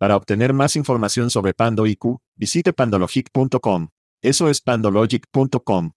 Para obtener más información sobre Pando IQ, visite pandologic.com. Eso es pandologic.com.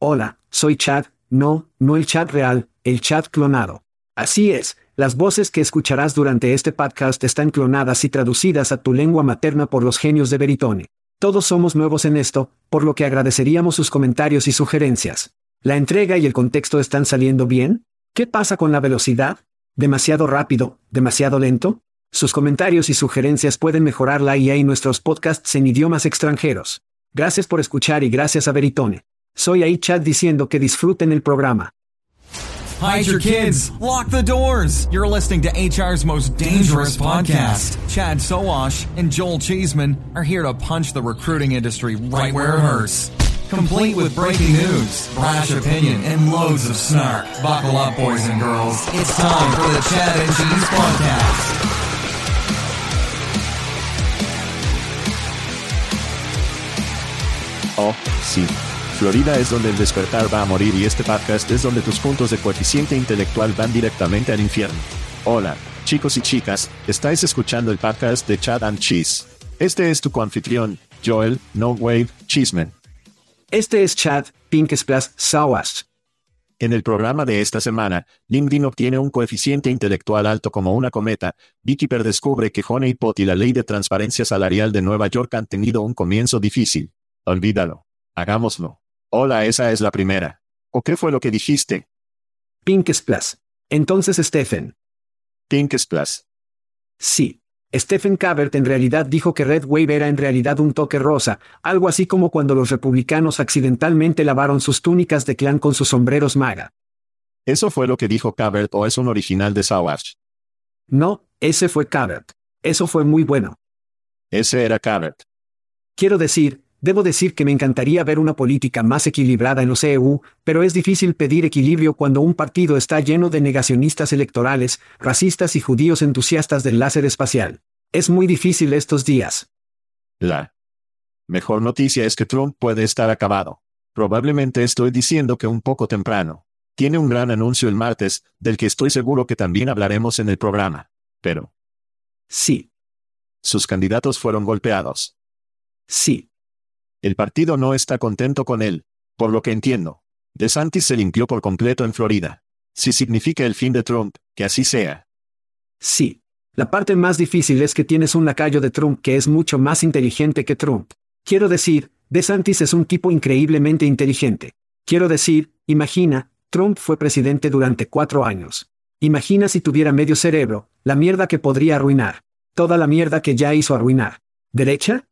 Hola, soy Chad, no, no el Chad real, el Chad clonado. Así es, las voces que escucharás durante este podcast están clonadas y traducidas a tu lengua materna por los genios de Veritone. Todos somos nuevos en esto, por lo que agradeceríamos sus comentarios y sugerencias. ¿La entrega y el contexto están saliendo bien? ¿Qué pasa con la velocidad? ¿Demasiado rápido? ¿Demasiado lento? Sus comentarios y sugerencias pueden mejorar la IA y nuestros podcasts en idiomas extranjeros. Gracias por escuchar y gracias a Veritone. Soy ahí Chad diciendo que disfruten el programa. Hide your kids. Lock the doors. You're listening to HR's most dangerous podcast. Chad Soash and Joel Cheeseman are here to punch the recruiting industry right where it hurts. Complete with breaking news, brash opinion, and loads of snark. Buckle up, boys and girls. It's time for the Chad and Cheese Podcast. Oh, sí. Florida es donde el despertar va a morir y este podcast es donde tus puntos de coeficiente intelectual van directamente al infierno. Hola, chicos y chicas, estáis escuchando el podcast de Chad and Cheese. Este es tu confitrión, Joel, No Wave, Cheeseman. Este es Chad, Pink Splash, Sawas. En el programa de esta semana, LinkedIn obtiene un coeficiente intelectual alto como una cometa, Beekeeper descubre que Honeypot y la ley de transparencia salarial de Nueva York han tenido un comienzo difícil. Olvídalo. Hagámoslo. Hola, esa es la primera. ¿O qué fue lo que dijiste? Pink Splash. Entonces Stephen. Pink Splash. Sí. Stephen Cabert en realidad dijo que Red Wave era en realidad un toque rosa, algo así como cuando los republicanos accidentalmente lavaron sus túnicas de clan con sus sombreros maga. ¿Eso fue lo que dijo Cabert o es un original de Savage? No, ese fue Cabert. Eso fue muy bueno. Ese era Cabert. Quiero decir, Debo decir que me encantaría ver una política más equilibrada en los EU, pero es difícil pedir equilibrio cuando un partido está lleno de negacionistas electorales, racistas y judíos entusiastas del láser espacial. Es muy difícil estos días. La mejor noticia es que Trump puede estar acabado. Probablemente estoy diciendo que un poco temprano. Tiene un gran anuncio el martes, del que estoy seguro que también hablaremos en el programa. Pero... Sí. Sus candidatos fueron golpeados. Sí. El partido no está contento con él, por lo que entiendo. DeSantis se limpió por completo en Florida. Si significa el fin de Trump, que así sea. Sí. La parte más difícil es que tienes un lacayo de Trump que es mucho más inteligente que Trump. Quiero decir, DeSantis es un tipo increíblemente inteligente. Quiero decir, imagina, Trump fue presidente durante cuatro años. Imagina si tuviera medio cerebro, la mierda que podría arruinar. Toda la mierda que ya hizo arruinar. ¿Derecha?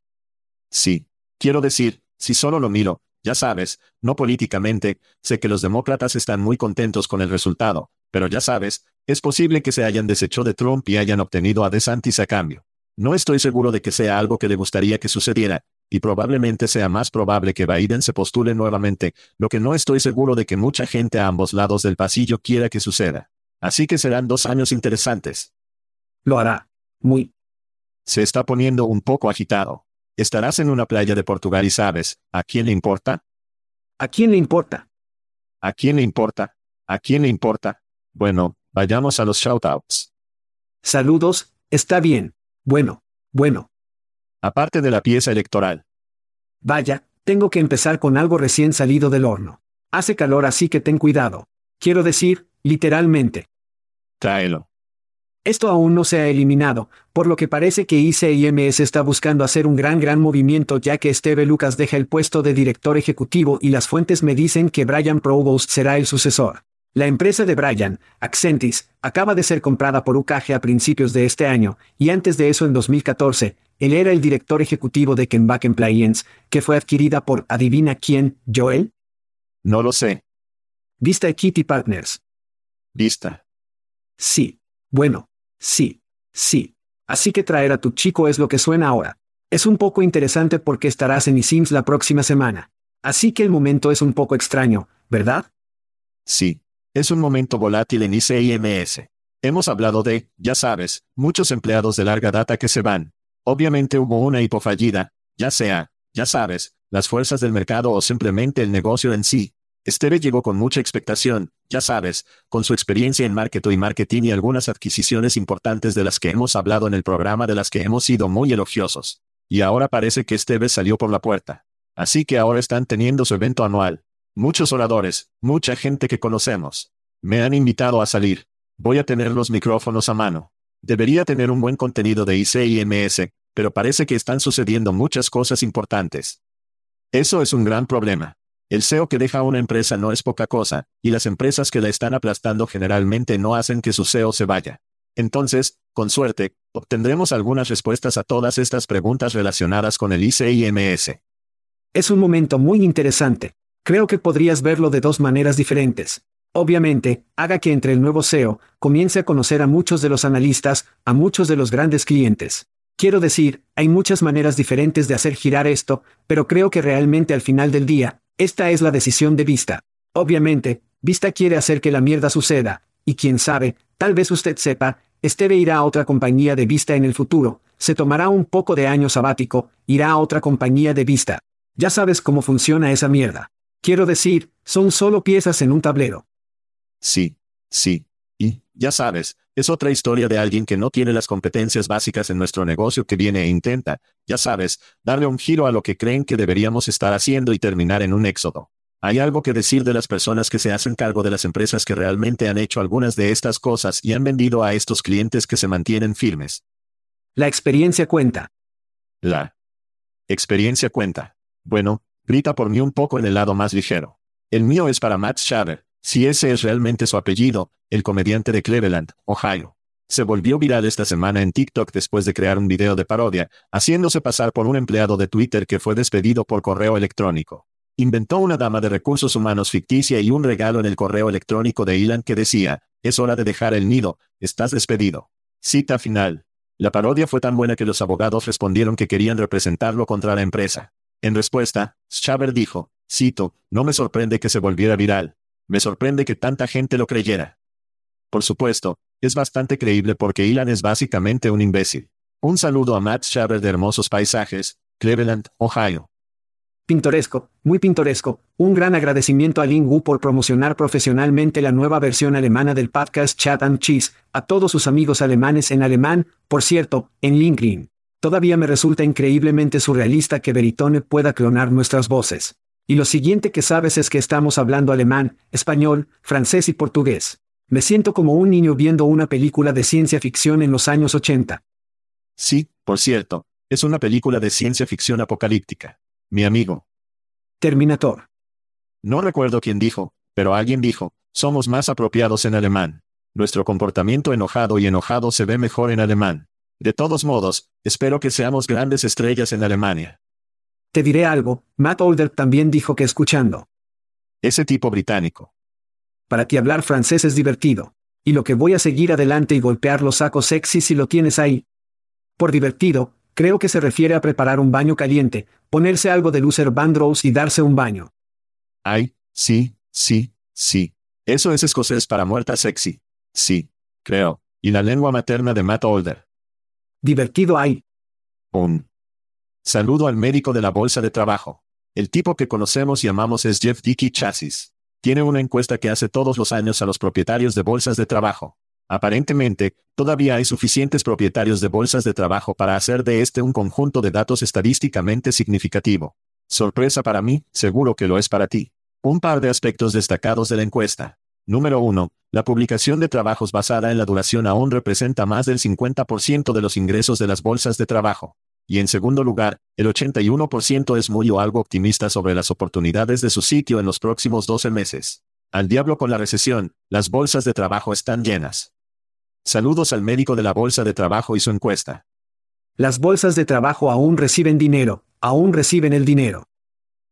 Sí. Quiero decir, si solo lo miro, ya sabes, no políticamente, sé que los demócratas están muy contentos con el resultado, pero ya sabes, es posible que se hayan deshecho de Trump y hayan obtenido a DeSantis a cambio. No estoy seguro de que sea algo que le gustaría que sucediera, y probablemente sea más probable que Biden se postule nuevamente, lo que no estoy seguro de que mucha gente a ambos lados del pasillo quiera que suceda. Así que serán dos años interesantes. Lo hará. Muy. Se está poniendo un poco agitado. Estarás en una playa de Portugal y sabes, ¿a quién le importa? ¿A quién le importa? ¿A quién le importa? ¿A quién le importa? Bueno, vayamos a los shoutouts. Saludos, está bien. Bueno, bueno. Aparte de la pieza electoral. Vaya, tengo que empezar con algo recién salido del horno. Hace calor así que ten cuidado. Quiero decir, literalmente. Tráelo. Esto aún no se ha eliminado, por lo que parece que ICIMS está buscando hacer un gran gran movimiento ya que Steve Lucas deja el puesto de director ejecutivo y las fuentes me dicen que Brian Provost será el sucesor. La empresa de Brian, Accentis, acaba de ser comprada por UKG a principios de este año, y antes de eso en 2014, él era el director ejecutivo de Kenback Appliance, que fue adquirida por ¿adivina quién, Joel? No lo sé. Vista Equity Partners. Vista. Sí. Bueno, Sí, sí. Así que traer a tu chico es lo que suena ahora. Es un poco interesante porque estarás en eSIMS la próxima semana. Así que el momento es un poco extraño, ¿verdad? Sí. Es un momento volátil en ICIMS. Hemos hablado de, ya sabes, muchos empleados de larga data que se van. Obviamente hubo una hipofallida, ya sea, ya sabes, las fuerzas del mercado o simplemente el negocio en sí. Esteve llegó con mucha expectación, ya sabes, con su experiencia en marketing y marketing y algunas adquisiciones importantes de las que hemos hablado en el programa de las que hemos sido muy elogiosos. Y ahora parece que Esteve salió por la puerta. Así que ahora están teniendo su evento anual. Muchos oradores, mucha gente que conocemos. Me han invitado a salir. Voy a tener los micrófonos a mano. Debería tener un buen contenido de ICIMS, pero parece que están sucediendo muchas cosas importantes. Eso es un gran problema. El SEO que deja una empresa no es poca cosa, y las empresas que la están aplastando generalmente no hacen que su SEO se vaya. Entonces, con suerte, obtendremos algunas respuestas a todas estas preguntas relacionadas con el ICIMS. Es un momento muy interesante. Creo que podrías verlo de dos maneras diferentes. Obviamente, haga que entre el nuevo SEO, comience a conocer a muchos de los analistas, a muchos de los grandes clientes. Quiero decir, hay muchas maneras diferentes de hacer girar esto, pero creo que realmente al final del día, esta es la decisión de Vista. Obviamente, Vista quiere hacer que la mierda suceda, y quién sabe, tal vez usted sepa, Esteve irá a otra compañía de Vista en el futuro, se tomará un poco de año sabático, irá a otra compañía de Vista. Ya sabes cómo funciona esa mierda. Quiero decir, son solo piezas en un tablero. Sí, sí. Ya sabes, es otra historia de alguien que no tiene las competencias básicas en nuestro negocio que viene e intenta, ya sabes, darle un giro a lo que creen que deberíamos estar haciendo y terminar en un éxodo. Hay algo que decir de las personas que se hacen cargo de las empresas que realmente han hecho algunas de estas cosas y han vendido a estos clientes que se mantienen firmes. La experiencia cuenta. La experiencia cuenta. Bueno, grita por mí un poco en el lado más ligero. El mío es para Matt Shaver, si ese es realmente su apellido, el comediante de Cleveland, Ohio. Se volvió viral esta semana en TikTok después de crear un video de parodia, haciéndose pasar por un empleado de Twitter que fue despedido por correo electrónico. Inventó una dama de recursos humanos ficticia y un regalo en el correo electrónico de Elon que decía, es hora de dejar el nido, estás despedido. Cita final. La parodia fue tan buena que los abogados respondieron que querían representarlo contra la empresa. En respuesta, Schaber dijo, cito, no me sorprende que se volviera viral. Me sorprende que tanta gente lo creyera. Por supuesto, es bastante creíble porque Ilan es básicamente un imbécil. Un saludo a Matt Schaber de Hermosos Paisajes, Cleveland, Ohio. Pintoresco, muy pintoresco. Un gran agradecimiento a Lin Wu por promocionar profesionalmente la nueva versión alemana del podcast Chat and Cheese, a todos sus amigos alemanes en alemán, por cierto, en LinkedIn. Todavía me resulta increíblemente surrealista que Veritone pueda clonar nuestras voces. Y lo siguiente que sabes es que estamos hablando alemán, español, francés y portugués. Me siento como un niño viendo una película de ciencia ficción en los años 80. Sí, por cierto, es una película de ciencia ficción apocalíptica. Mi amigo. Terminator. No recuerdo quién dijo, pero alguien dijo, somos más apropiados en alemán. Nuestro comportamiento enojado y enojado se ve mejor en alemán. De todos modos, espero que seamos grandes estrellas en Alemania. Te diré algo, Matt Older también dijo que escuchando. Ese tipo británico. Para ti hablar francés es divertido. Y lo que voy a seguir adelante y golpear los sacos sexy si lo tienes ahí. Por divertido, creo que se refiere a preparar un baño caliente, ponerse algo de Loser Bandrose y darse un baño. Ay, sí, sí, sí. Eso es escocés para muerta sexy. Sí, creo. Y la lengua materna de Matt Older. Divertido hay. Un Saludo al médico de la bolsa de trabajo. El tipo que conocemos y amamos es Jeff Dickey Chassis. Tiene una encuesta que hace todos los años a los propietarios de bolsas de trabajo. Aparentemente, todavía hay suficientes propietarios de bolsas de trabajo para hacer de este un conjunto de datos estadísticamente significativo. Sorpresa para mí, seguro que lo es para ti. Un par de aspectos destacados de la encuesta. Número 1. La publicación de trabajos basada en la duración aún representa más del 50% de los ingresos de las bolsas de trabajo. Y en segundo lugar, el 81% es muy o algo optimista sobre las oportunidades de su sitio en los próximos 12 meses. Al diablo con la recesión, las bolsas de trabajo están llenas. Saludos al médico de la bolsa de trabajo y su encuesta. Las bolsas de trabajo aún reciben dinero, aún reciben el dinero.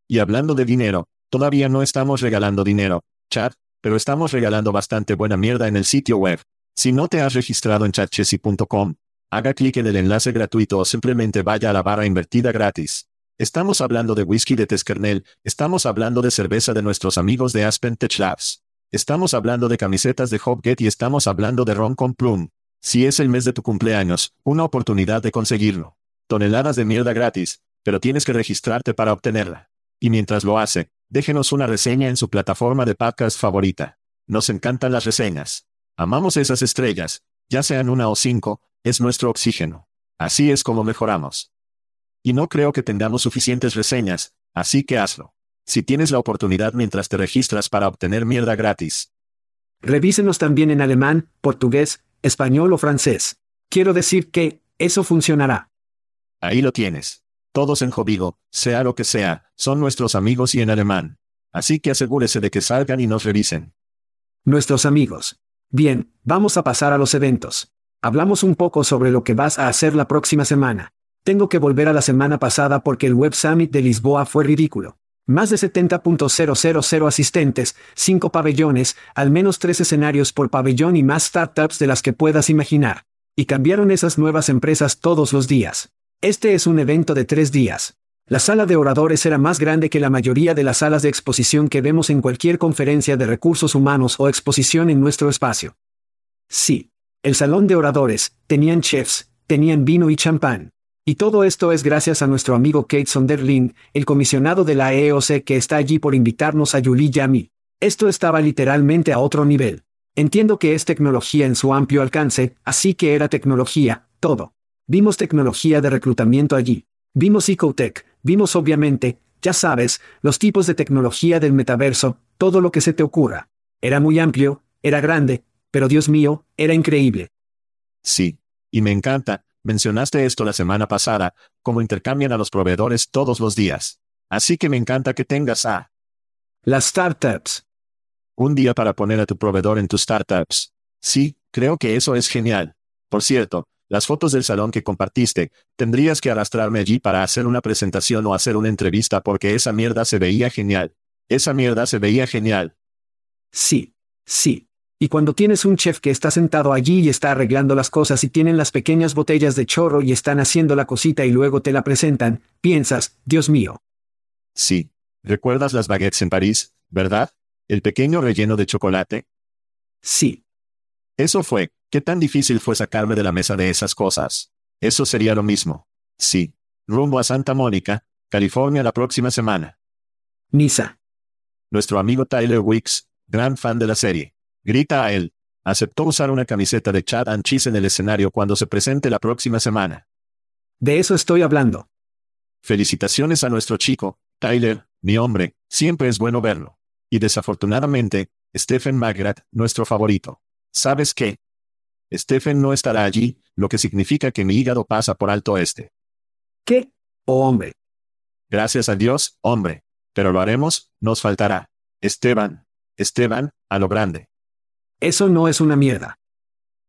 Y hablando de dinero, todavía no estamos regalando dinero, chat, pero estamos regalando bastante buena mierda en el sitio web. Si no te has registrado en chatchessy.com, haga clic en el enlace gratuito o simplemente vaya a la barra invertida gratis. Estamos hablando de whisky de Teskernel, estamos hablando de cerveza de nuestros amigos de Aspen Tech Labs. Estamos hablando de camisetas de Hopget y estamos hablando de ron con plum. Si es el mes de tu cumpleaños, una oportunidad de conseguirlo. Toneladas de mierda gratis, pero tienes que registrarte para obtenerla. Y mientras lo hace, déjenos una reseña en su plataforma de podcast favorita. Nos encantan las reseñas. Amamos esas estrellas, ya sean una o cinco, es nuestro oxígeno. Así es como mejoramos. Y no creo que tengamos suficientes reseñas, así que hazlo. Si tienes la oportunidad mientras te registras para obtener mierda gratis. Revísenos también en alemán, portugués, español o francés. Quiero decir que, eso funcionará. Ahí lo tienes. Todos en Jovigo, sea lo que sea, son nuestros amigos y en alemán. Así que asegúrese de que salgan y nos revisen. Nuestros amigos. Bien, vamos a pasar a los eventos. Hablamos un poco sobre lo que vas a hacer la próxima semana. Tengo que volver a la semana pasada porque el Web Summit de Lisboa fue ridículo. Más de 70.000 asistentes, 5 pabellones, al menos 3 escenarios por pabellón y más startups de las que puedas imaginar. Y cambiaron esas nuevas empresas todos los días. Este es un evento de tres días. La sala de oradores era más grande que la mayoría de las salas de exposición que vemos en cualquier conferencia de recursos humanos o exposición en nuestro espacio. Sí. El salón de oradores, tenían chefs, tenían vino y champán. Y todo esto es gracias a nuestro amigo Kate Sonderling, el comisionado de la EOC que está allí por invitarnos a Julie y a mí. Esto estaba literalmente a otro nivel. Entiendo que es tecnología en su amplio alcance, así que era tecnología, todo. Vimos tecnología de reclutamiento allí. Vimos Ecotech, vimos obviamente, ya sabes, los tipos de tecnología del metaverso, todo lo que se te ocurra. Era muy amplio, era grande, pero Dios mío, era increíble. Sí. Y me encanta, Mencionaste esto la semana pasada, como intercambian a los proveedores todos los días. Así que me encanta que tengas a las startups. Un día para poner a tu proveedor en tus startups. Sí, creo que eso es genial. Por cierto, las fotos del salón que compartiste, tendrías que arrastrarme allí para hacer una presentación o hacer una entrevista porque esa mierda se veía genial. Esa mierda se veía genial. Sí, sí. Y cuando tienes un chef que está sentado allí y está arreglando las cosas y tienen las pequeñas botellas de chorro y están haciendo la cosita y luego te la presentan, piensas, Dios mío. Sí. ¿Recuerdas las baguettes en París, verdad? El pequeño relleno de chocolate. Sí. Eso fue, ¿qué tan difícil fue sacarme de la mesa de esas cosas? Eso sería lo mismo. Sí. Rumbo a Santa Mónica, California la próxima semana. Nisa. Nuestro amigo Tyler Wicks, gran fan de la serie. Grita a él. Aceptó usar una camiseta de Chad and Cheese en el escenario cuando se presente la próxima semana. De eso estoy hablando. Felicitaciones a nuestro chico, Tyler, mi hombre, siempre es bueno verlo. Y desafortunadamente, Stephen Magrat, nuestro favorito. ¿Sabes qué? Stephen no estará allí, lo que significa que mi hígado pasa por alto este. ¿Qué? Oh, hombre. Gracias a Dios, hombre. Pero lo haremos, nos faltará. Esteban. Esteban, a lo grande. Eso no es una mierda.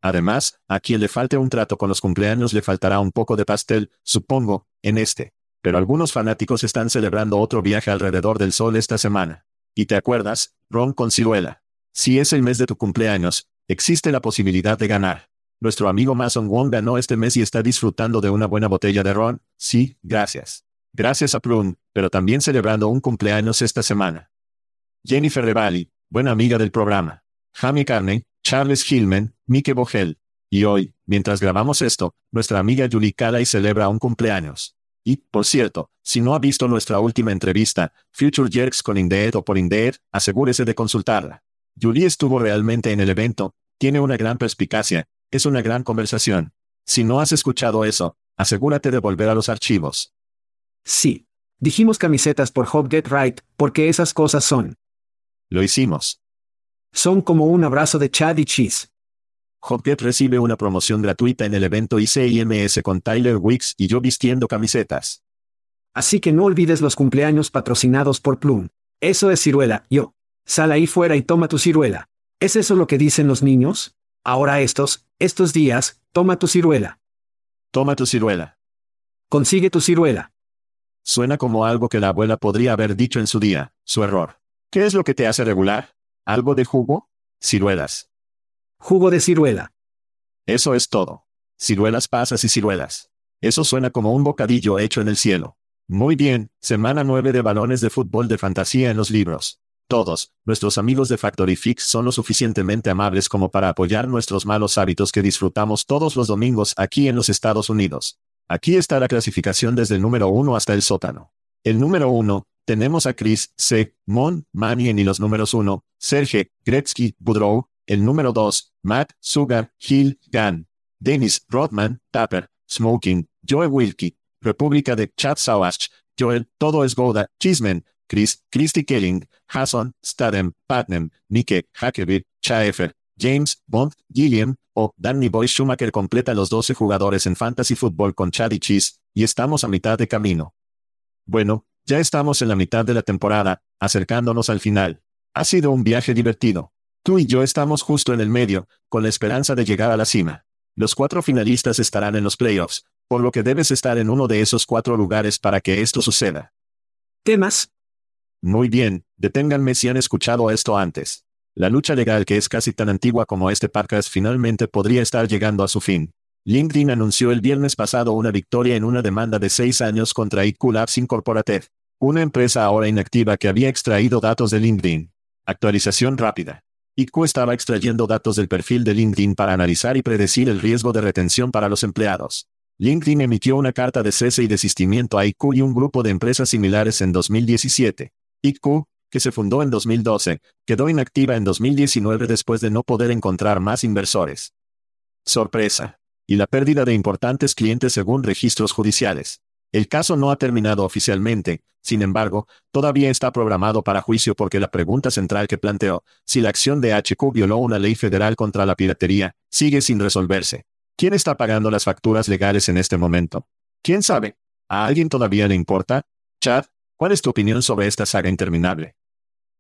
Además, a quien le falte un trato con los cumpleaños le faltará un poco de pastel, supongo, en este. Pero algunos fanáticos están celebrando otro viaje alrededor del sol esta semana. Y te acuerdas, Ron con ciruela. Si es el mes de tu cumpleaños, existe la posibilidad de ganar. Nuestro amigo Mason Wong ganó este mes y está disfrutando de una buena botella de ron. Sí, gracias. Gracias a Plum, pero también celebrando un cumpleaños esta semana. Jennifer Revali, buena amiga del programa. Jamie Carney, Charles Hillman, Mike Vogel. Y hoy, mientras grabamos esto, nuestra amiga Julie y celebra un cumpleaños. Y, por cierto, si no ha visto nuestra última entrevista, Future Jerks con Indeed o por Indeed, asegúrese de consultarla. Julie estuvo realmente en el evento, tiene una gran perspicacia, es una gran conversación. Si no has escuchado eso, asegúrate de volver a los archivos. Sí. Dijimos camisetas por Hope Get Right, porque esas cosas son. Lo hicimos. Son como un abrazo de Chad y Cheese. Hopkett recibe una promoción gratuita en el evento ICIMS con Tyler Wicks y yo vistiendo camisetas. Así que no olvides los cumpleaños patrocinados por Plum. Eso es ciruela, yo. Sal ahí fuera y toma tu ciruela. ¿Es eso lo que dicen los niños? Ahora estos, estos días, toma tu ciruela. Toma tu ciruela. Consigue tu ciruela. Suena como algo que la abuela podría haber dicho en su día, su error. ¿Qué es lo que te hace regular? ¿Algo de jugo? Ciruelas. Jugo de ciruela. Eso es todo. Ciruelas pasas y ciruelas. Eso suena como un bocadillo hecho en el cielo. Muy bien, semana 9 de balones de fútbol de fantasía en los libros. Todos, nuestros amigos de Factory Fix son lo suficientemente amables como para apoyar nuestros malos hábitos que disfrutamos todos los domingos aquí en los Estados Unidos. Aquí está la clasificación desde el número 1 hasta el sótano. El número 1, tenemos a Chris, C, Mon, Manien y los números 1, Serge, Gretzky, Boudreau, el número 2, Matt, Sugar, Hill, Gan, Dennis, Rodman, Tapper, Smoking, Joe Wilkie, República de Chad Sawash, Joel, Todo es Goda, Chismen, Chris, Christy Kelling, Hasson, Stadem, Patnem, Nike, Hackerby, Chaefer, James, Bond, Gilliam, o Danny Boy Schumacher completa los 12 jugadores en Fantasy Football con Chad y Cheese, y estamos a mitad de camino. Bueno, ya estamos en la mitad de la temporada, acercándonos al final. Ha sido un viaje divertido. Tú y yo estamos justo en el medio, con la esperanza de llegar a la cima. Los cuatro finalistas estarán en los playoffs, por lo que debes estar en uno de esos cuatro lugares para que esto suceda. ¿Temas? Muy bien, deténganme si han escuchado esto antes. La lucha legal que es casi tan antigua como este podcast finalmente podría estar llegando a su fin. LinkedIn anunció el viernes pasado una victoria en una demanda de seis años contra IQ Labs Incorporated, una empresa ahora inactiva que había extraído datos de LinkedIn. Actualización rápida. IQ estaba extrayendo datos del perfil de LinkedIn para analizar y predecir el riesgo de retención para los empleados. LinkedIn emitió una carta de cese y desistimiento a IQ y un grupo de empresas similares en 2017. IQ, que se fundó en 2012, quedó inactiva en 2019 después de no poder encontrar más inversores. Sorpresa. Y la pérdida de importantes clientes según registros judiciales. El caso no ha terminado oficialmente, sin embargo, todavía está programado para juicio porque la pregunta central que planteó, si la acción de HQ violó una ley federal contra la piratería, sigue sin resolverse. ¿Quién está pagando las facturas legales en este momento? ¿Quién sabe? ¿A alguien todavía le importa? Chad, ¿Cuál es tu opinión sobre esta saga interminable?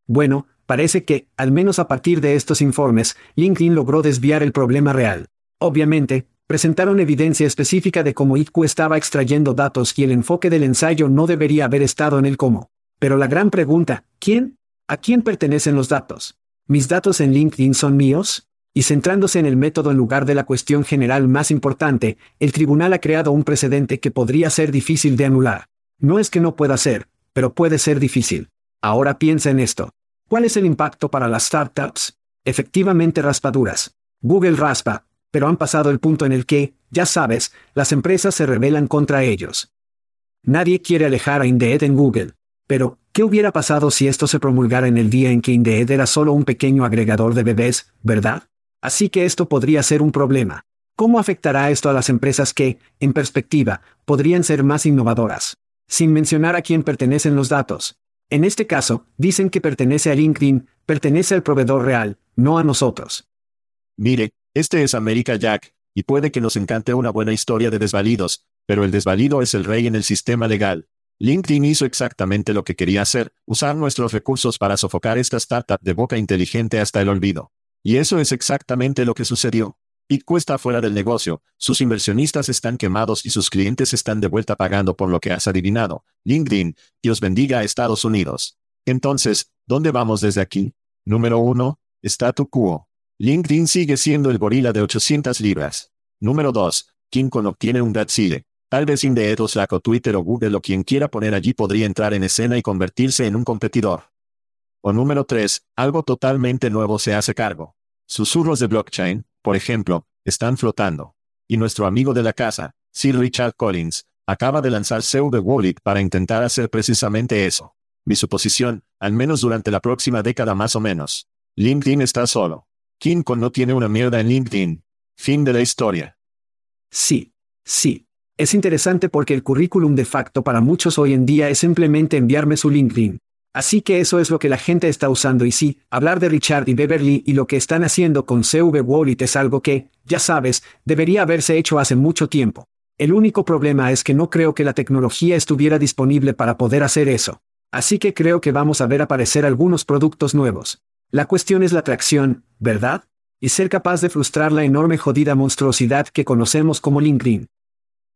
Bueno, parece que, al menos a partir de estos informes, LinkedIn logró desviar el problema real. Obviamente, presentaron evidencia específica de cómo IQ estaba extrayendo datos y el enfoque del ensayo no debería haber estado en el cómo. Pero la gran pregunta, ¿quién? ¿A quién pertenecen los datos? ¿Mis datos en LinkedIn son míos? Y centrándose en el método en lugar de la cuestión general más importante, el tribunal ha creado un precedente que podría ser difícil de anular. No es que no pueda ser, pero puede ser difícil. Ahora piensa en esto. ¿Cuál es el impacto para las startups? Efectivamente raspaduras. Google raspa, pero han pasado el punto en el que, ya sabes, las empresas se rebelan contra ellos. Nadie quiere alejar a Indeed en Google. Pero, ¿qué hubiera pasado si esto se promulgara en el día en que Indeed era solo un pequeño agregador de bebés, verdad? Así que esto podría ser un problema. ¿Cómo afectará esto a las empresas que, en perspectiva, podrían ser más innovadoras? Sin mencionar a quién pertenecen los datos. En este caso, dicen que pertenece a LinkedIn, pertenece al proveedor real, no a nosotros. Mire, este es América Jack, y puede que nos encante una buena historia de desvalidos, pero el desvalido es el rey en el sistema legal. LinkedIn hizo exactamente lo que quería hacer, usar nuestros recursos para sofocar esta startup de boca inteligente hasta el olvido. Y eso es exactamente lo que sucedió. IQ está fuera del negocio, sus inversionistas están quemados y sus clientes están de vuelta pagando por lo que has adivinado. LinkedIn, Dios bendiga a Estados Unidos. Entonces, ¿dónde vamos desde aquí? Número 1. Statu quo. LinkedIn sigue siendo el gorila de 800 libras. Número 2. Con obtiene un Godzilla. Tal vez Indeed o Slack Twitter o Google o quien quiera poner allí podría entrar en escena y convertirse en un competidor. O número 3. Algo totalmente nuevo se hace cargo. Susurros de blockchain, por ejemplo, están flotando. Y nuestro amigo de la casa, Sir Richard Collins, acaba de lanzar Pseudo Wallet para intentar hacer precisamente eso. Mi suposición, al menos durante la próxima década más o menos. LinkedIn está solo. Con no tiene una mierda en LinkedIn. Fin de la historia. Sí, sí. Es interesante porque el currículum de facto para muchos hoy en día es simplemente enviarme su LinkedIn. Así que eso es lo que la gente está usando y sí, hablar de Richard y Beverly y lo que están haciendo con CV Wallet es algo que, ya sabes, debería haberse hecho hace mucho tiempo. El único problema es que no creo que la tecnología estuviera disponible para poder hacer eso. Así que creo que vamos a ver aparecer algunos productos nuevos. La cuestión es la atracción, ¿verdad? Y ser capaz de frustrar la enorme jodida monstruosidad que conocemos como LinkedIn.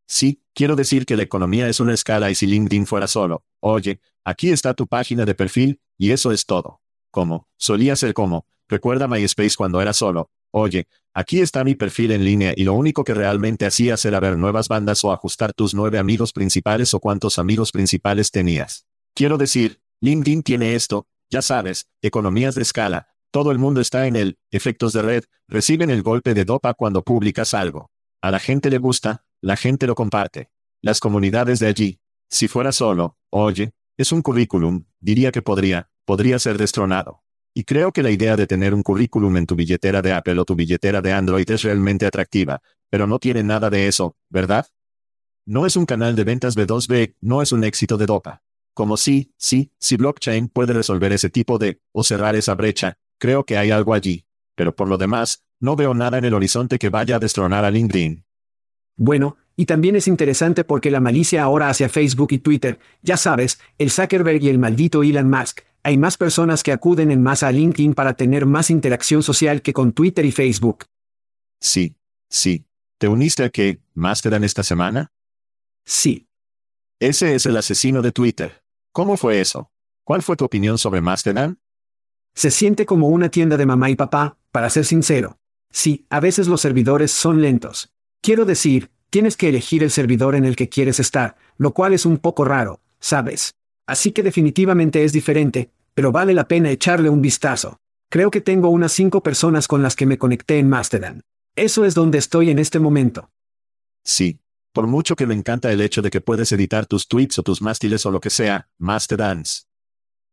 Sí, quiero decir que la economía es una escala y si LinkedIn fuera solo, oye, aquí está tu página de perfil, y eso es todo. Como, solía ser como, recuerda MySpace cuando era solo, oye, aquí está mi perfil en línea y lo único que realmente hacías era ver nuevas bandas o ajustar tus nueve amigos principales o cuántos amigos principales tenías. Quiero decir, LinkedIn tiene esto, ya sabes, economías de escala, todo el mundo está en él, efectos de red, reciben el golpe de dopa cuando publicas algo. A la gente le gusta, la gente lo comparte. Las comunidades de allí. Si fuera solo, oye, es un currículum, diría que podría, podría ser destronado. Y creo que la idea de tener un currículum en tu billetera de Apple o tu billetera de Android es realmente atractiva, pero no tiene nada de eso, ¿verdad? No es un canal de ventas B2B, no es un éxito de DOPA. Como si, sí, si blockchain puede resolver ese tipo de, o cerrar esa brecha, creo que hay algo allí. Pero por lo demás, no veo nada en el horizonte que vaya a destronar a LinkedIn. Bueno, y también es interesante porque la malicia ahora hacia Facebook y Twitter, ya sabes, el Zuckerberg y el maldito Elon Musk, hay más personas que acuden en masa a LinkedIn para tener más interacción social que con Twitter y Facebook. Sí, sí. ¿Te uniste a qué, Mastodon esta semana? Sí. Ese es el asesino de Twitter. ¿Cómo fue eso? ¿Cuál fue tu opinión sobre Mastodon? Se siente como una tienda de mamá y papá, para ser sincero. Sí, a veces los servidores son lentos. Quiero decir, tienes que elegir el servidor en el que quieres estar, lo cual es un poco raro, ¿sabes? Así que definitivamente es diferente, pero vale la pena echarle un vistazo. Creo que tengo unas cinco personas con las que me conecté en Mastodon. Eso es donde estoy en este momento. Sí. Por mucho que me encanta el hecho de que puedes editar tus tweets o tus mástiles o lo que sea, Mastodons.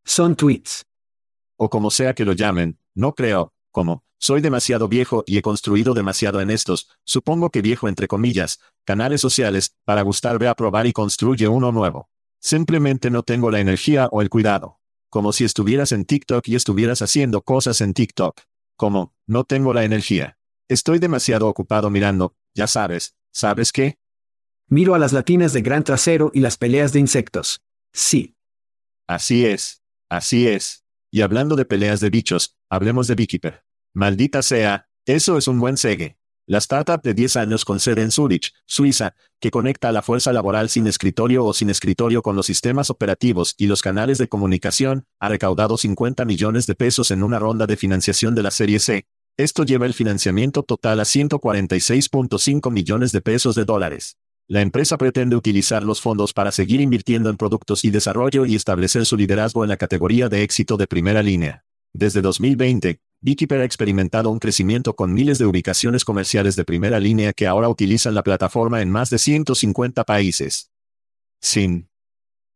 Son tweets. O como sea que lo llamen, no creo, como, soy demasiado viejo y he construido demasiado en estos, supongo que viejo entre comillas, canales sociales, para gustarme a probar y construye uno nuevo. Simplemente no tengo la energía o el cuidado. Como si estuvieras en TikTok y estuvieras haciendo cosas en TikTok. Como, no tengo la energía. Estoy demasiado ocupado mirando, ya sabes, ¿sabes qué? Miro a las latinas de gran trasero y las peleas de insectos. Sí. Así es. Así es. Y hablando de peleas de bichos, hablemos de Beekeeper. Maldita sea, eso es un buen segue. La startup de 10 años con sede en Zurich, Suiza, que conecta a la fuerza laboral sin escritorio o sin escritorio con los sistemas operativos y los canales de comunicación, ha recaudado 50 millones de pesos en una ronda de financiación de la serie C. Esto lleva el financiamiento total a 146.5 millones de pesos de dólares. La empresa pretende utilizar los fondos para seguir invirtiendo en productos y desarrollo y establecer su liderazgo en la categoría de éxito de primera línea. Desde 2020, Beekeeper ha experimentado un crecimiento con miles de ubicaciones comerciales de primera línea que ahora utilizan la plataforma en más de 150 países. Sin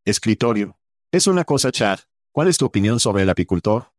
escritorio. Es una cosa, Chad. ¿Cuál es tu opinión sobre el apicultor?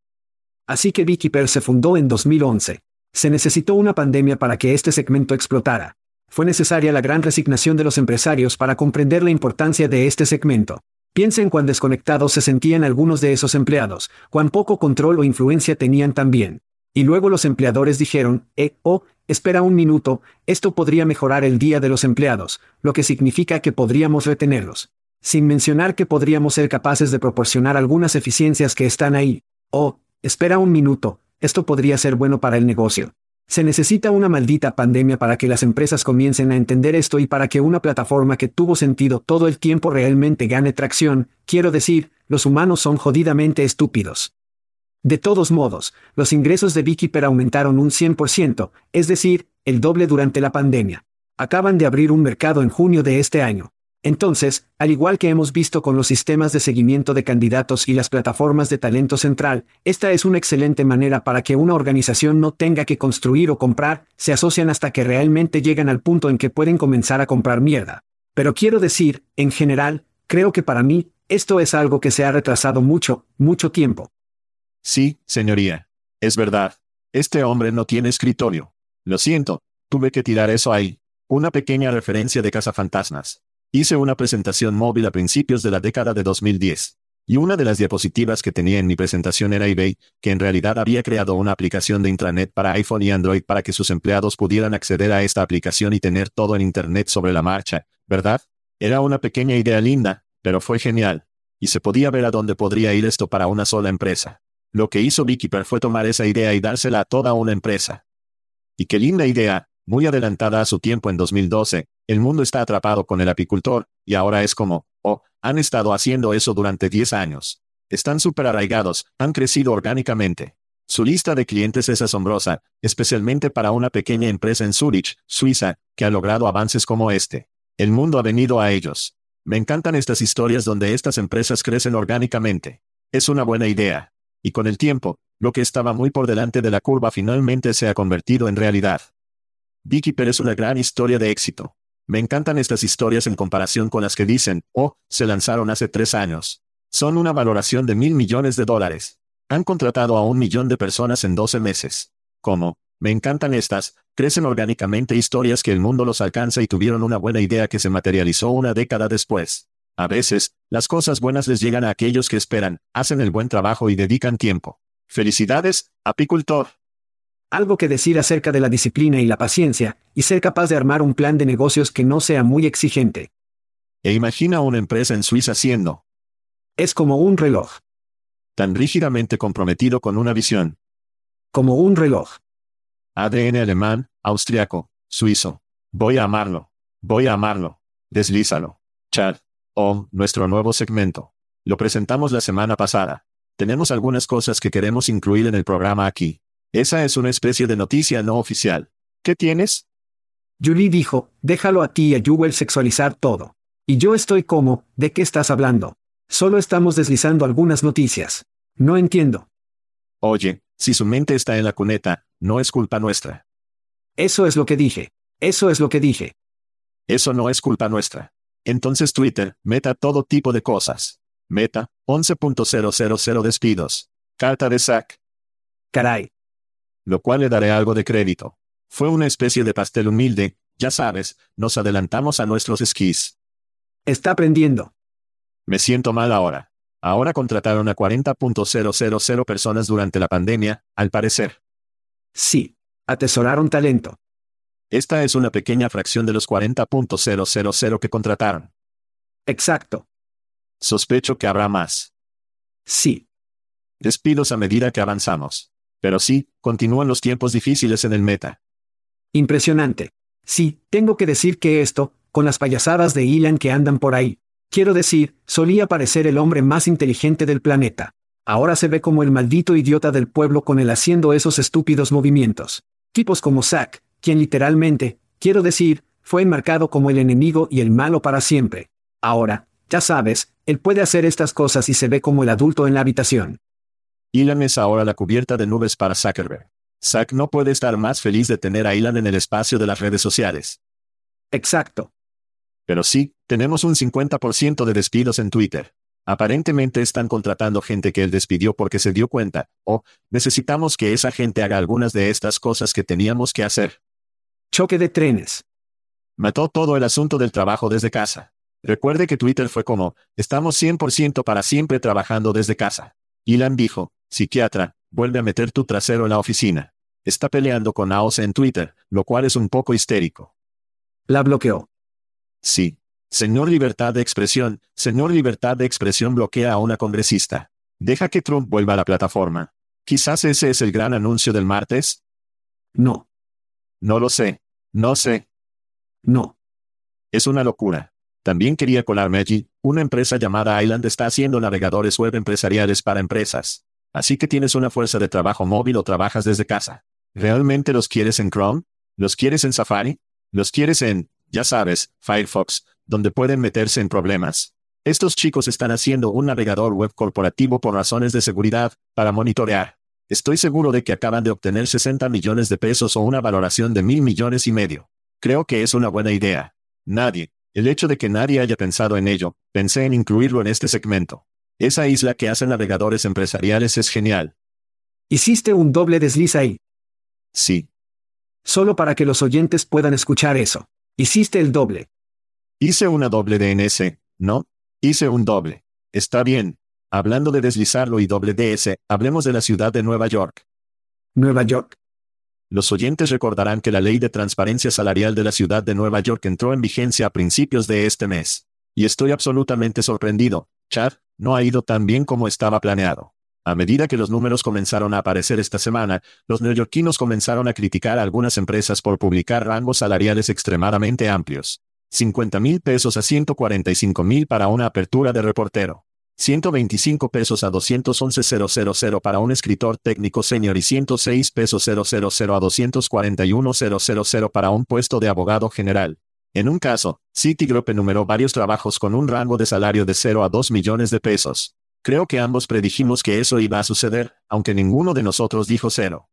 Así que Beekeeper se fundó en 2011. Se necesitó una pandemia para que este segmento explotara. Fue necesaria la gran resignación de los empresarios para comprender la importancia de este segmento. Piensen cuán desconectados se sentían algunos de esos empleados, cuán poco control o influencia tenían también. Y luego los empleadores dijeron, eh, oh, espera un minuto, esto podría mejorar el día de los empleados, lo que significa que podríamos retenerlos. Sin mencionar que podríamos ser capaces de proporcionar algunas eficiencias que están ahí. Oh, espera un minuto, esto podría ser bueno para el negocio. Se necesita una maldita pandemia para que las empresas comiencen a entender esto y para que una plataforma que tuvo sentido todo el tiempo realmente gane tracción, quiero decir, los humanos son jodidamente estúpidos. De todos modos, los ingresos de Beekeeper aumentaron un 100%, es decir, el doble durante la pandemia. Acaban de abrir un mercado en junio de este año. Entonces, al igual que hemos visto con los sistemas de seguimiento de candidatos y las plataformas de talento central, esta es una excelente manera para que una organización no tenga que construir o comprar, se asocian hasta que realmente llegan al punto en que pueden comenzar a comprar mierda. Pero quiero decir, en general, creo que para mí, esto es algo que se ha retrasado mucho, mucho tiempo. Sí, señoría. Es verdad. Este hombre no tiene escritorio. Lo siento, tuve que tirar eso ahí. Una pequeña referencia de cazafantasmas. Hice una presentación móvil a principios de la década de 2010. Y una de las diapositivas que tenía en mi presentación era eBay, que en realidad había creado una aplicación de intranet para iPhone y Android para que sus empleados pudieran acceder a esta aplicación y tener todo en Internet sobre la marcha, ¿verdad? Era una pequeña idea linda, pero fue genial. Y se podía ver a dónde podría ir esto para una sola empresa. Lo que hizo Beekeeper fue tomar esa idea y dársela a toda una empresa. Y qué linda idea, muy adelantada a su tiempo en 2012, el mundo está atrapado con el apicultor, y ahora es como, oh, han estado haciendo eso durante 10 años. Están súper arraigados, han crecido orgánicamente. Su lista de clientes es asombrosa, especialmente para una pequeña empresa en Zurich, Suiza, que ha logrado avances como este. El mundo ha venido a ellos. Me encantan estas historias donde estas empresas crecen orgánicamente. Es una buena idea. Y con el tiempo, lo que estaba muy por delante de la curva finalmente se ha convertido en realidad. Beekeeper es una gran historia de éxito. Me encantan estas historias en comparación con las que dicen, oh, se lanzaron hace tres años. Son una valoración de mil millones de dólares. Han contratado a un millón de personas en 12 meses. ¿Cómo? Me encantan estas, crecen orgánicamente historias que el mundo los alcanza y tuvieron una buena idea que se materializó una década después. A veces, las cosas buenas les llegan a aquellos que esperan, hacen el buen trabajo y dedican tiempo. Felicidades, apicultor algo que decir acerca de la disciplina y la paciencia, y ser capaz de armar un plan de negocios que no sea muy exigente. E imagina una empresa en Suiza siendo. Es como un reloj. Tan rígidamente comprometido con una visión. Como un reloj. ADN alemán, austriaco, suizo. Voy a amarlo. Voy a amarlo. Deslízalo. Chad. Oh, nuestro nuevo segmento. Lo presentamos la semana pasada. Tenemos algunas cosas que queremos incluir en el programa aquí. Esa es una especie de noticia no oficial. ¿Qué tienes? Julie dijo, déjalo a ti y a Jewel sexualizar todo. Y yo estoy como, ¿de qué estás hablando? Solo estamos deslizando algunas noticias. No entiendo. Oye, si su mente está en la cuneta, no es culpa nuestra. Eso es lo que dije. Eso es lo que dije. Eso no es culpa nuestra. Entonces Twitter, meta todo tipo de cosas. Meta, 11.000 despidos. Carta de sac. Caray lo cual le daré algo de crédito. Fue una especie de pastel humilde, ya sabes, nos adelantamos a nuestros esquís. Está aprendiendo. Me siento mal ahora. Ahora contrataron a 40.000 personas durante la pandemia, al parecer. Sí, atesoraron talento. Esta es una pequeña fracción de los 40.000 que contrataron. Exacto. Sospecho que habrá más. Sí. Despidos a medida que avanzamos. Pero sí, continúan los tiempos difíciles en el meta. Impresionante. Sí, tengo que decir que esto, con las payasadas de Ilan que andan por ahí. Quiero decir, solía parecer el hombre más inteligente del planeta. Ahora se ve como el maldito idiota del pueblo con él haciendo esos estúpidos movimientos. Tipos como Zack, quien literalmente, quiero decir, fue enmarcado como el enemigo y el malo para siempre. Ahora, ya sabes, él puede hacer estas cosas y se ve como el adulto en la habitación. Elon es ahora la cubierta de nubes para Zuckerberg. Zack no puede estar más feliz de tener a Elon en el espacio de las redes sociales. Exacto. Pero sí, tenemos un 50% de despidos en Twitter. Aparentemente están contratando gente que él despidió porque se dio cuenta, o necesitamos que esa gente haga algunas de estas cosas que teníamos que hacer. Choque de trenes. Mató todo el asunto del trabajo desde casa. Recuerde que Twitter fue como, estamos 100% para siempre trabajando desde casa. Elon dijo, Psiquiatra, vuelve a meter tu trasero en la oficina. Está peleando con AOS en Twitter, lo cual es un poco histérico. La bloqueó. Sí. Señor Libertad de Expresión, señor Libertad de Expresión bloquea a una congresista. Deja que Trump vuelva a la plataforma. Quizás ese es el gran anuncio del martes. No. No lo sé. No sé. No. Es una locura. También quería colarme allí. Una empresa llamada Island está haciendo navegadores web empresariales para empresas. Así que tienes una fuerza de trabajo móvil o trabajas desde casa. ¿Realmente los quieres en Chrome? ¿Los quieres en Safari? ¿Los quieres en, ya sabes, Firefox, donde pueden meterse en problemas? Estos chicos están haciendo un navegador web corporativo por razones de seguridad, para monitorear. Estoy seguro de que acaban de obtener 60 millones de pesos o una valoración de mil millones y medio. Creo que es una buena idea. Nadie, el hecho de que nadie haya pensado en ello, pensé en incluirlo en este segmento. Esa isla que hacen navegadores empresariales es genial. Hiciste un doble desliz ahí. Sí. Solo para que los oyentes puedan escuchar eso. Hiciste el doble. Hice una doble DNS, ¿no? Hice un doble. Está bien. Hablando de deslizarlo y WDS, hablemos de la ciudad de Nueva York. Nueva York. Los oyentes recordarán que la ley de transparencia salarial de la ciudad de Nueva York entró en vigencia a principios de este mes. Y estoy absolutamente sorprendido. Chad, no ha ido tan bien como estaba planeado. A medida que los números comenzaron a aparecer esta semana, los neoyorquinos comenzaron a criticar a algunas empresas por publicar rangos salariales extremadamente amplios. 50 mil pesos a 145 mil para una apertura de reportero. 125 pesos a 211.000 para un escritor técnico senior y 106 pesos 000 a 241.000 para un puesto de abogado general. En un caso, Citigroup enumeró varios trabajos con un rango de salario de 0 a 2 millones de pesos. Creo que ambos predijimos que eso iba a suceder, aunque ninguno de nosotros dijo cero.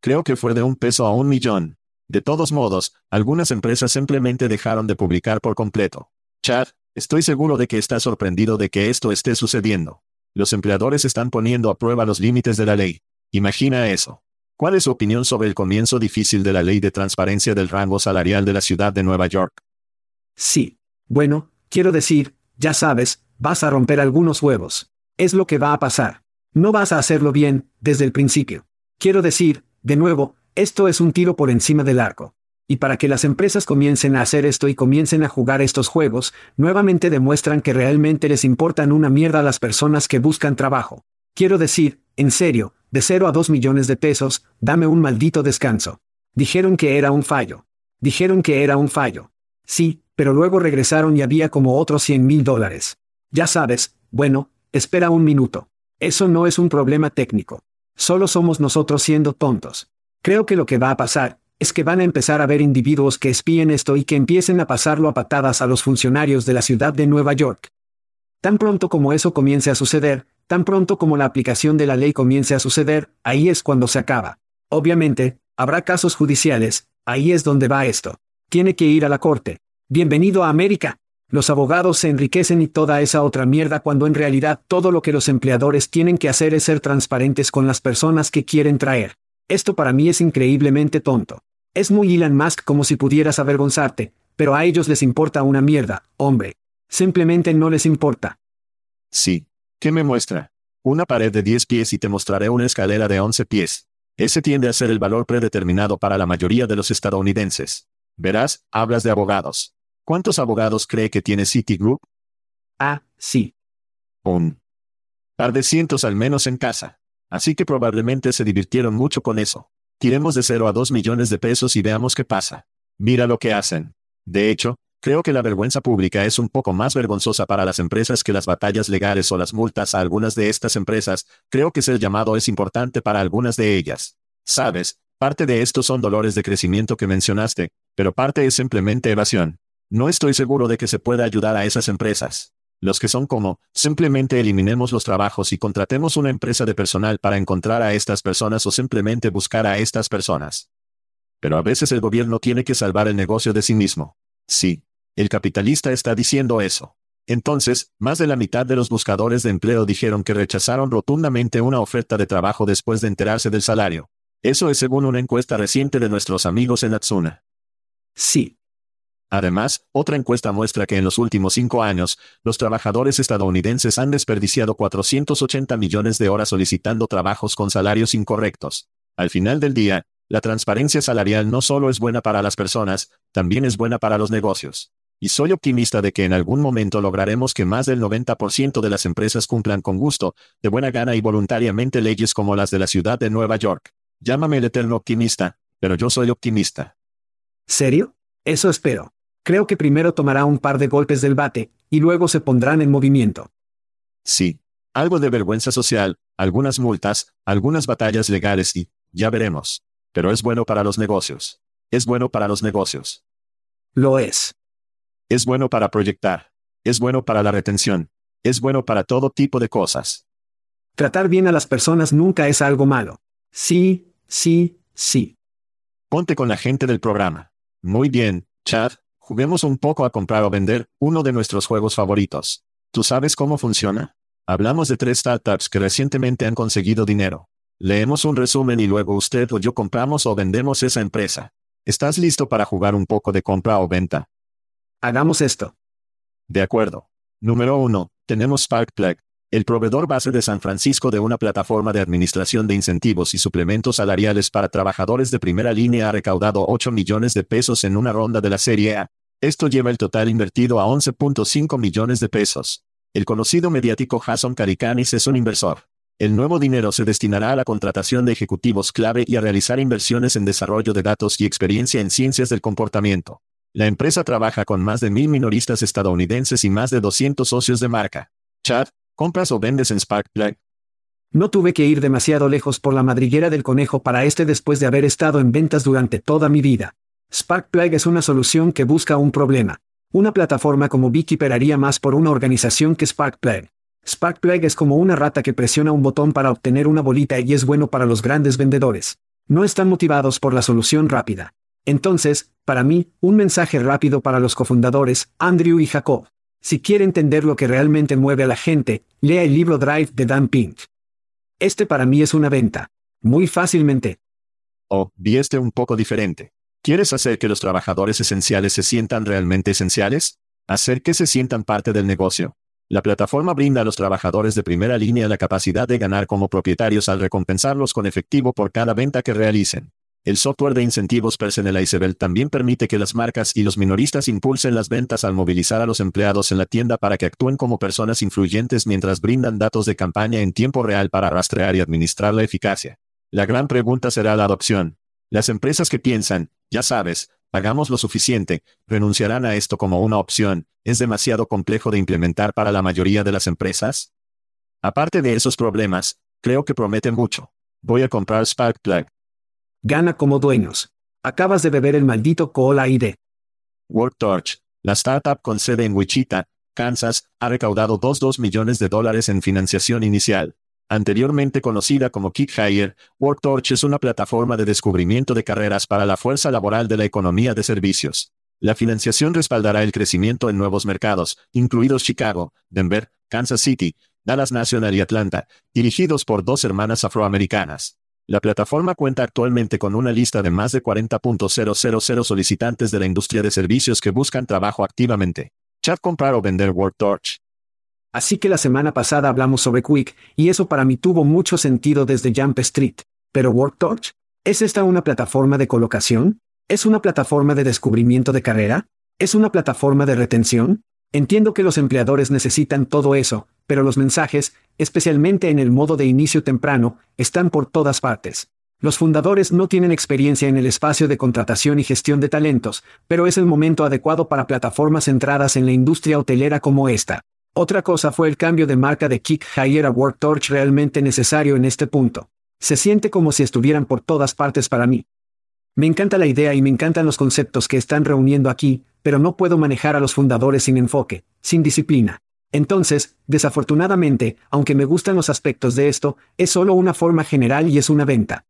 Creo que fue de un peso a un millón. De todos modos, algunas empresas simplemente dejaron de publicar por completo. Chad, Estoy seguro de que está sorprendido de que esto esté sucediendo. Los empleadores están poniendo a prueba los límites de la ley. Imagina eso. ¿Cuál es su opinión sobre el comienzo difícil de la ley de transparencia del rango salarial de la ciudad de Nueva York? Sí. Bueno, quiero decir, ya sabes, vas a romper algunos huevos. Es lo que va a pasar. No vas a hacerlo bien, desde el principio. Quiero decir, de nuevo, esto es un tiro por encima del arco. Y para que las empresas comiencen a hacer esto y comiencen a jugar estos juegos, nuevamente demuestran que realmente les importan una mierda a las personas que buscan trabajo. Quiero decir, en serio, de 0 a 2 millones de pesos, dame un maldito descanso. Dijeron que era un fallo. Dijeron que era un fallo. Sí, pero luego regresaron y había como otros 100 mil dólares. Ya sabes, bueno, espera un minuto. Eso no es un problema técnico. Solo somos nosotros siendo tontos. Creo que lo que va a pasar, es que van a empezar a ver individuos que espíen esto y que empiecen a pasarlo a patadas a los funcionarios de la ciudad de Nueva York. Tan pronto como eso comience a suceder, tan pronto como la aplicación de la ley comience a suceder, ahí es cuando se acaba. Obviamente, habrá casos judiciales, ahí es donde va esto. Tiene que ir a la corte. Bienvenido a América. Los abogados se enriquecen y toda esa otra mierda cuando en realidad todo lo que los empleadores tienen que hacer es ser transparentes con las personas que quieren traer. Esto para mí es increíblemente tonto. Es muy Elon Musk como si pudieras avergonzarte, pero a ellos les importa una mierda, hombre. Simplemente no les importa. Sí. ¿Qué me muestra? Una pared de 10 pies y te mostraré una escalera de 11 pies. Ese tiende a ser el valor predeterminado para la mayoría de los estadounidenses. Verás, hablas de abogados. ¿Cuántos abogados cree que tiene Citigroup? Ah, sí. Un par de cientos al menos en casa. Así que probablemente se divirtieron mucho con eso. Tiremos de 0 a 2 millones de pesos y veamos qué pasa. Mira lo que hacen. De hecho, creo que la vergüenza pública es un poco más vergonzosa para las empresas que las batallas legales o las multas a algunas de estas empresas, creo que ser llamado es importante para algunas de ellas. Sabes, parte de estos son dolores de crecimiento que mencionaste, pero parte es simplemente evasión. No estoy seguro de que se pueda ayudar a esas empresas. Los que son como, simplemente eliminemos los trabajos y contratemos una empresa de personal para encontrar a estas personas o simplemente buscar a estas personas. Pero a veces el gobierno tiene que salvar el negocio de sí mismo. Sí. El capitalista está diciendo eso. Entonces, más de la mitad de los buscadores de empleo dijeron que rechazaron rotundamente una oferta de trabajo después de enterarse del salario. Eso es según una encuesta reciente de nuestros amigos en Atsuna. Sí, Además, otra encuesta muestra que en los últimos cinco años, los trabajadores estadounidenses han desperdiciado 480 millones de horas solicitando trabajos con salarios incorrectos. Al final del día, la transparencia salarial no solo es buena para las personas, también es buena para los negocios. Y soy optimista de que en algún momento lograremos que más del 90% de las empresas cumplan con gusto, de buena gana y voluntariamente leyes como las de la ciudad de Nueva York. Llámame el eterno optimista, pero yo soy optimista. ¿Serio? Eso espero. Creo que primero tomará un par de golpes del bate, y luego se pondrán en movimiento. Sí. Algo de vergüenza social, algunas multas, algunas batallas legales y, ya veremos. Pero es bueno para los negocios. Es bueno para los negocios. Lo es. Es bueno para proyectar. Es bueno para la retención. Es bueno para todo tipo de cosas. Tratar bien a las personas nunca es algo malo. Sí, sí, sí. Ponte con la gente del programa. Muy bien, Chad, Juguemos un poco a comprar o vender, uno de nuestros juegos favoritos. ¿Tú sabes cómo funciona? Hablamos de tres startups que recientemente han conseguido dinero. Leemos un resumen y luego usted o yo compramos o vendemos esa empresa. ¿Estás listo para jugar un poco de compra o venta? Hagamos esto. De acuerdo. Número 1. Tenemos Sparkplug. El proveedor base de San Francisco de una plataforma de administración de incentivos y suplementos salariales para trabajadores de primera línea ha recaudado 8 millones de pesos en una ronda de la Serie A. Esto lleva el total invertido a 11.5 millones de pesos. El conocido mediático Jason Caricanis es un inversor. El nuevo dinero se destinará a la contratación de ejecutivos clave y a realizar inversiones en desarrollo de datos y experiencia en ciencias del comportamiento. La empresa trabaja con más de mil minoristas estadounidenses y más de 200 socios de marca. Chad, ¿compras o vendes en Sparkplug? No tuve que ir demasiado lejos por la madriguera del conejo para este después de haber estado en ventas durante toda mi vida. Sparkplug es una solución que busca un problema. Una plataforma como Beekeeper haría más por una organización que Sparkplug. Sparkplug es como una rata que presiona un botón para obtener una bolita y es bueno para los grandes vendedores. No están motivados por la solución rápida. Entonces, para mí, un mensaje rápido para los cofundadores, Andrew y Jacob. Si quiere entender lo que realmente mueve a la gente, lea el libro Drive de Dan Pink. Este para mí es una venta. Muy fácilmente. Oh, vi este un poco diferente. ¿Quieres hacer que los trabajadores esenciales se sientan realmente esenciales? ¿Hacer que se sientan parte del negocio? La plataforma brinda a los trabajadores de primera línea la capacidad de ganar como propietarios al recompensarlos con efectivo por cada venta que realicen. El software de incentivos Personalizable también permite que las marcas y los minoristas impulsen las ventas al movilizar a los empleados en la tienda para que actúen como personas influyentes mientras brindan datos de campaña en tiempo real para rastrear y administrar la eficacia. La gran pregunta será la adopción. Las empresas que piensan, ya sabes, Hagamos lo suficiente, renunciarán a esto como una opción, ¿es demasiado complejo de implementar para la mayoría de las empresas? Aparte de esos problemas, creo que prometen mucho. Voy a comprar Sparkplug. Gana como dueños. Acabas de beber el maldito Cola ID. WorkTorch, la startup con sede en Wichita, Kansas, ha recaudado 2,2 millones de dólares en financiación inicial. Anteriormente conocida como Kick Hire, WorkTorch es una plataforma de descubrimiento de carreras para la fuerza laboral de la economía de servicios. La financiación respaldará el crecimiento en nuevos mercados, incluidos Chicago, Denver, Kansas City, Dallas National y Atlanta, dirigidos por dos hermanas afroamericanas. La plataforma cuenta actualmente con una lista de más de 40.000 solicitantes de la industria de servicios que buscan trabajo activamente. Chat comprar o vender WorkTorch. Así que la semana pasada hablamos sobre Quick, y eso para mí tuvo mucho sentido desde Jump Street. Pero WorkTorch, ¿es esta una plataforma de colocación? ¿Es una plataforma de descubrimiento de carrera? ¿Es una plataforma de retención? Entiendo que los empleadores necesitan todo eso, pero los mensajes, especialmente en el modo de inicio temprano, están por todas partes. Los fundadores no tienen experiencia en el espacio de contratación y gestión de talentos, pero es el momento adecuado para plataformas centradas en la industria hotelera como esta. Otra cosa fue el cambio de marca de Kick Hire a WorkTorch realmente necesario en este punto. Se siente como si estuvieran por todas partes para mí. Me encanta la idea y me encantan los conceptos que están reuniendo aquí, pero no puedo manejar a los fundadores sin enfoque, sin disciplina. Entonces, desafortunadamente, aunque me gustan los aspectos de esto, es solo una forma general y es una venta.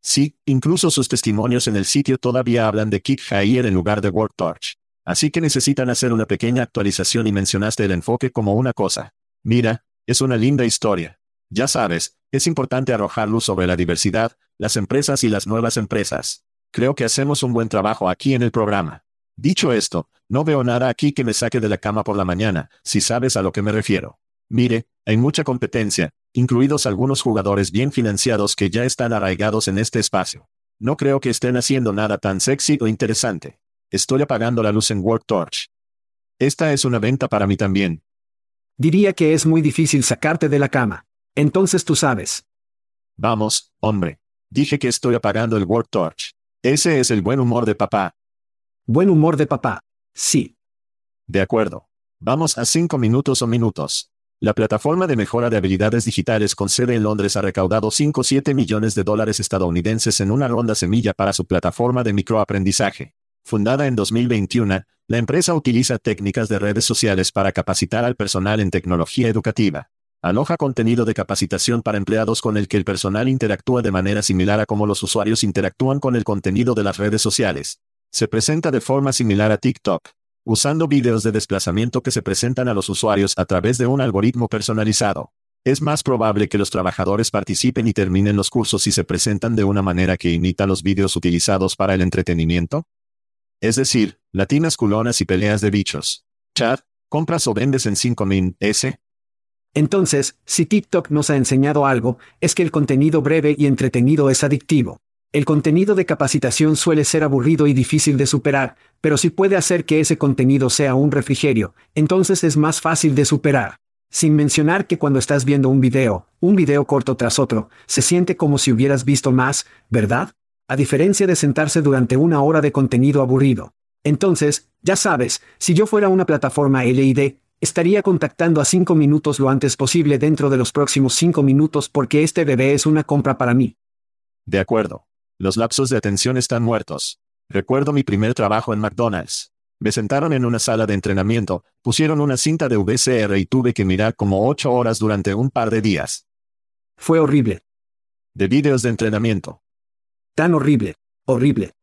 Sí, incluso sus testimonios en el sitio todavía hablan de Kick Hire en lugar de WorkTorch. Así que necesitan hacer una pequeña actualización y mencionaste el enfoque como una cosa. Mira, es una linda historia. Ya sabes, es importante arrojar luz sobre la diversidad, las empresas y las nuevas empresas. Creo que hacemos un buen trabajo aquí en el programa. Dicho esto, no veo nada aquí que me saque de la cama por la mañana, si sabes a lo que me refiero. Mire, hay mucha competencia, incluidos algunos jugadores bien financiados que ya están arraigados en este espacio. No creo que estén haciendo nada tan sexy o interesante. Estoy apagando la luz en WorkTorch. Esta es una venta para mí también. Diría que es muy difícil sacarte de la cama. Entonces tú sabes. Vamos, hombre. Dije que estoy apagando el WorkTorch. Ese es el buen humor de papá. Buen humor de papá. Sí. De acuerdo. Vamos a cinco minutos o minutos. La plataforma de mejora de habilidades digitales con sede en Londres ha recaudado 5,7 millones de dólares estadounidenses en una ronda semilla para su plataforma de microaprendizaje. Fundada en 2021, la empresa utiliza técnicas de redes sociales para capacitar al personal en tecnología educativa. Aloja contenido de capacitación para empleados con el que el personal interactúa de manera similar a cómo los usuarios interactúan con el contenido de las redes sociales. Se presenta de forma similar a TikTok, usando videos de desplazamiento que se presentan a los usuarios a través de un algoritmo personalizado. Es más probable que los trabajadores participen y terminen los cursos si se presentan de una manera que imita los videos utilizados para el entretenimiento. Es decir, latinas culonas y peleas de bichos. Chad, ¿compras o vendes en 5000 S? Entonces, si TikTok nos ha enseñado algo, es que el contenido breve y entretenido es adictivo. El contenido de capacitación suele ser aburrido y difícil de superar, pero si puede hacer que ese contenido sea un refrigerio, entonces es más fácil de superar. Sin mencionar que cuando estás viendo un video, un video corto tras otro, se siente como si hubieras visto más, ¿verdad? A diferencia de sentarse durante una hora de contenido aburrido. Entonces, ya sabes, si yo fuera una plataforma LID, estaría contactando a 5 minutos lo antes posible dentro de los próximos 5 minutos porque este bebé es una compra para mí. De acuerdo. Los lapsos de atención están muertos. Recuerdo mi primer trabajo en McDonald's. Me sentaron en una sala de entrenamiento, pusieron una cinta de VCR y tuve que mirar como ocho horas durante un par de días. Fue horrible. De vídeos de entrenamiento. Tan horrible. Horrible.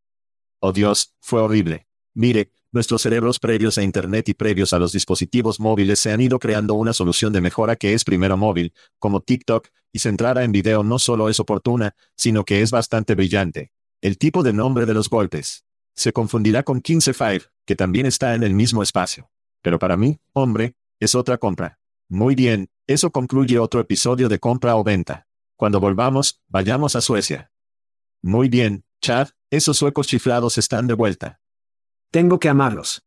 Oh Dios, fue horrible. Mire, nuestros cerebros previos a Internet y previos a los dispositivos móviles se han ido creando una solución de mejora que es primero móvil, como TikTok, y centrada en video no solo es oportuna, sino que es bastante brillante. El tipo de nombre de los golpes. Se confundirá con 15 que también está en el mismo espacio. Pero para mí, hombre, es otra compra. Muy bien, eso concluye otro episodio de compra o venta. Cuando volvamos, vayamos a Suecia. Muy bien, Chad, esos suecos chiflados están de vuelta. Tengo que amarlos.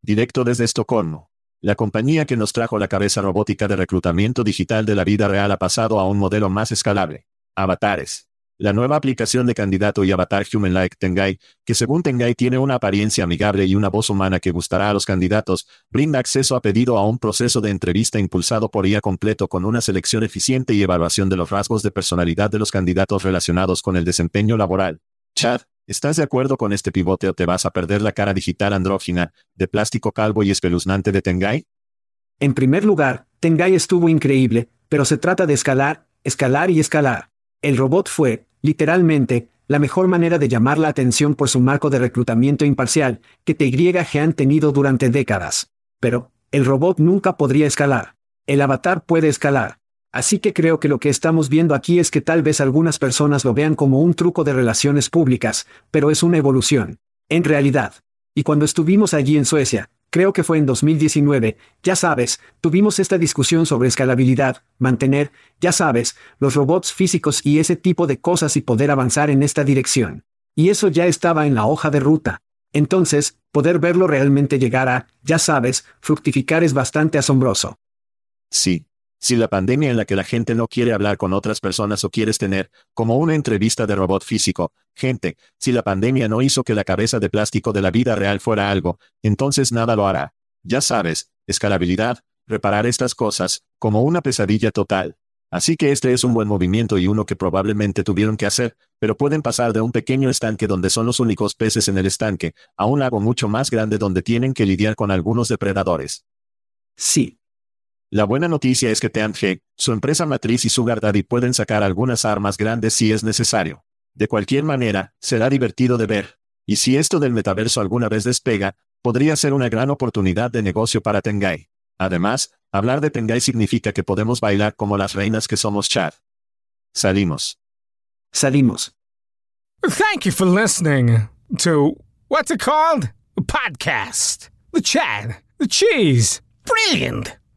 Directo desde Estocolmo. La compañía que nos trajo la cabeza robótica de reclutamiento digital de la vida real ha pasado a un modelo más escalable. Avatares. La nueva aplicación de candidato y avatar Human Like Tengai, que según Tengai tiene una apariencia amigable y una voz humana que gustará a los candidatos, brinda acceso a pedido a un proceso de entrevista impulsado por IA completo con una selección eficiente y evaluación de los rasgos de personalidad de los candidatos relacionados con el desempeño laboral. Chad, ¿estás de acuerdo con este pivote o te vas a perder la cara digital andrógina, de plástico calvo y espeluznante de Tengai? En primer lugar, Tengai estuvo increíble, pero se trata de escalar, escalar y escalar. El robot fue, literalmente, la mejor manera de llamar la atención por su marco de reclutamiento imparcial, que TYG han tenido durante décadas. Pero, el robot nunca podría escalar. El avatar puede escalar. Así que creo que lo que estamos viendo aquí es que tal vez algunas personas lo vean como un truco de relaciones públicas, pero es una evolución. En realidad. Y cuando estuvimos allí en Suecia, creo que fue en 2019, ya sabes, tuvimos esta discusión sobre escalabilidad, mantener, ya sabes, los robots físicos y ese tipo de cosas y poder avanzar en esta dirección. Y eso ya estaba en la hoja de ruta. Entonces, poder verlo realmente llegar a, ya sabes, fructificar es bastante asombroso. Sí, si la pandemia en la que la gente no quiere hablar con otras personas o quieres tener, como una entrevista de robot físico, gente, si la pandemia no hizo que la cabeza de plástico de la vida real fuera algo, entonces nada lo hará. Ya sabes, escalabilidad, reparar estas cosas, como una pesadilla total. Así que este es un buen movimiento y uno que probablemente tuvieron que hacer, pero pueden pasar de un pequeño estanque donde son los únicos peces en el estanque, a un lago mucho más grande donde tienen que lidiar con algunos depredadores. Sí, la buena noticia es que TNG, su empresa matriz y Sugar Daddy pueden sacar algunas armas grandes si es necesario. De cualquier manera, será divertido de ver. Y si esto del metaverso alguna vez despega, podría ser una gran oportunidad de negocio para Tengai. Además, hablar de Tengai significa que podemos bailar como las reinas que somos Chad. Salimos. Salimos. Thank you for listening to what's it called? A podcast. The Chad. The Cheese. Brilliant.